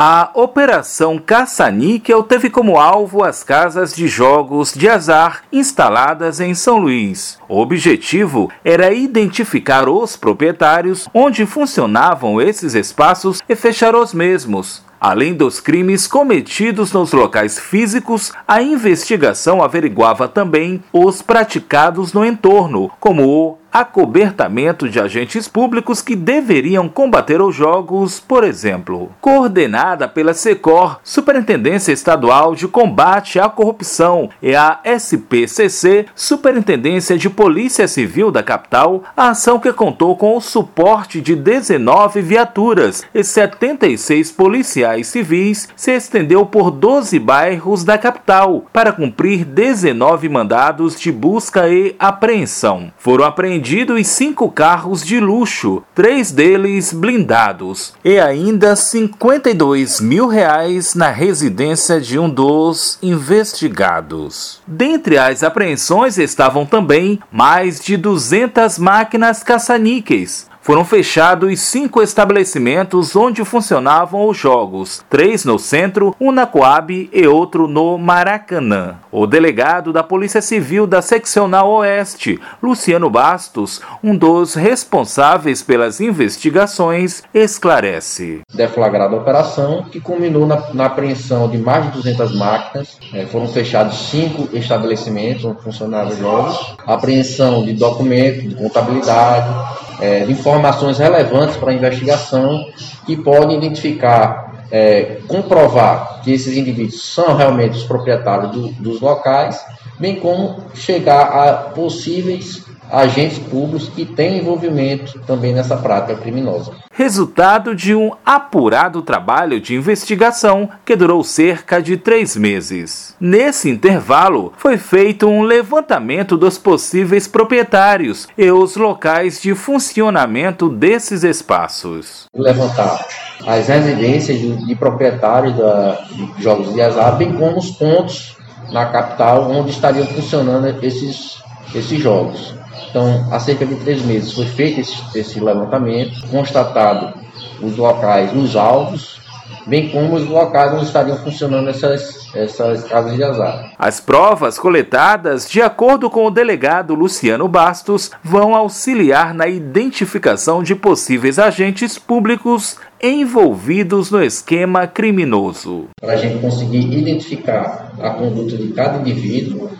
A Operação Caça-Níquel teve como alvo as casas de jogos de azar instaladas em São Luís. O objetivo era identificar os proprietários onde funcionavam esses espaços e fechar os mesmos. Além dos crimes cometidos nos locais físicos, a investigação averiguava também os praticados no entorno, como o acobertamento de agentes públicos que deveriam combater os jogos, por exemplo. Coordenada pela SECOR, Superintendência Estadual de Combate à Corrupção, e a SPCC, Superintendência de Polícia Civil da capital, a ação que contou com o suporte de 19 viaturas e 76 policiais civis se estendeu por 12 bairros da capital para cumprir 19 mandados de busca e apreensão. Foram apreendidos apreendidos cinco carros de luxo, três deles blindados, e ainda 52 mil reais na residência de um dos investigados. Dentre as apreensões estavam também mais de 200 máquinas caça-níqueis, foram fechados cinco estabelecimentos onde funcionavam os jogos, três no centro, um na Coab e outro no Maracanã. O delegado da Polícia Civil da Seccional Oeste, Luciano Bastos, um dos responsáveis pelas investigações, esclarece. Deflagrada a operação, que culminou na, na apreensão de mais de 200 máquinas, é, foram fechados cinco estabelecimentos onde funcionavam jogos, apreensão de documentos, de contabilidade, é, de informações relevantes para a investigação que podem identificar, é, comprovar que esses indivíduos são realmente os proprietários do, dos locais, bem como chegar a possíveis agentes públicos que têm envolvimento também nessa prática criminosa. Resultado de um apurado trabalho de investigação que durou cerca de três meses. Nesse intervalo, foi feito um levantamento dos possíveis proprietários e os locais de funcionamento desses espaços. Levantar as residências de, de proprietários da, de jogos de azar, bem como os pontos na capital onde estariam funcionando esses, esses jogos. Então, há cerca de três meses foi feito esse, esse levantamento, constatado os locais, os alvos, bem como os locais onde estariam funcionando essas, essas casas de azar. As provas coletadas, de acordo com o delegado Luciano Bastos, vão auxiliar na identificação de possíveis agentes públicos envolvidos no esquema criminoso. Para a gente conseguir identificar a conduta de cada indivíduo,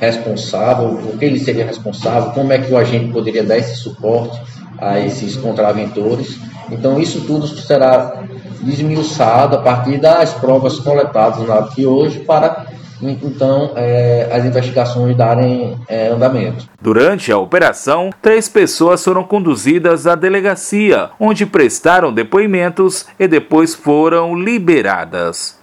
responsável, o que ele seria responsável, como é que o agente poderia dar esse suporte a esses contraventores. Então, isso tudo será desmiuçado a partir das provas coletadas na aqui hoje para então é, as investigações darem é, andamento. Durante a operação, três pessoas foram conduzidas à delegacia, onde prestaram depoimentos e depois foram liberadas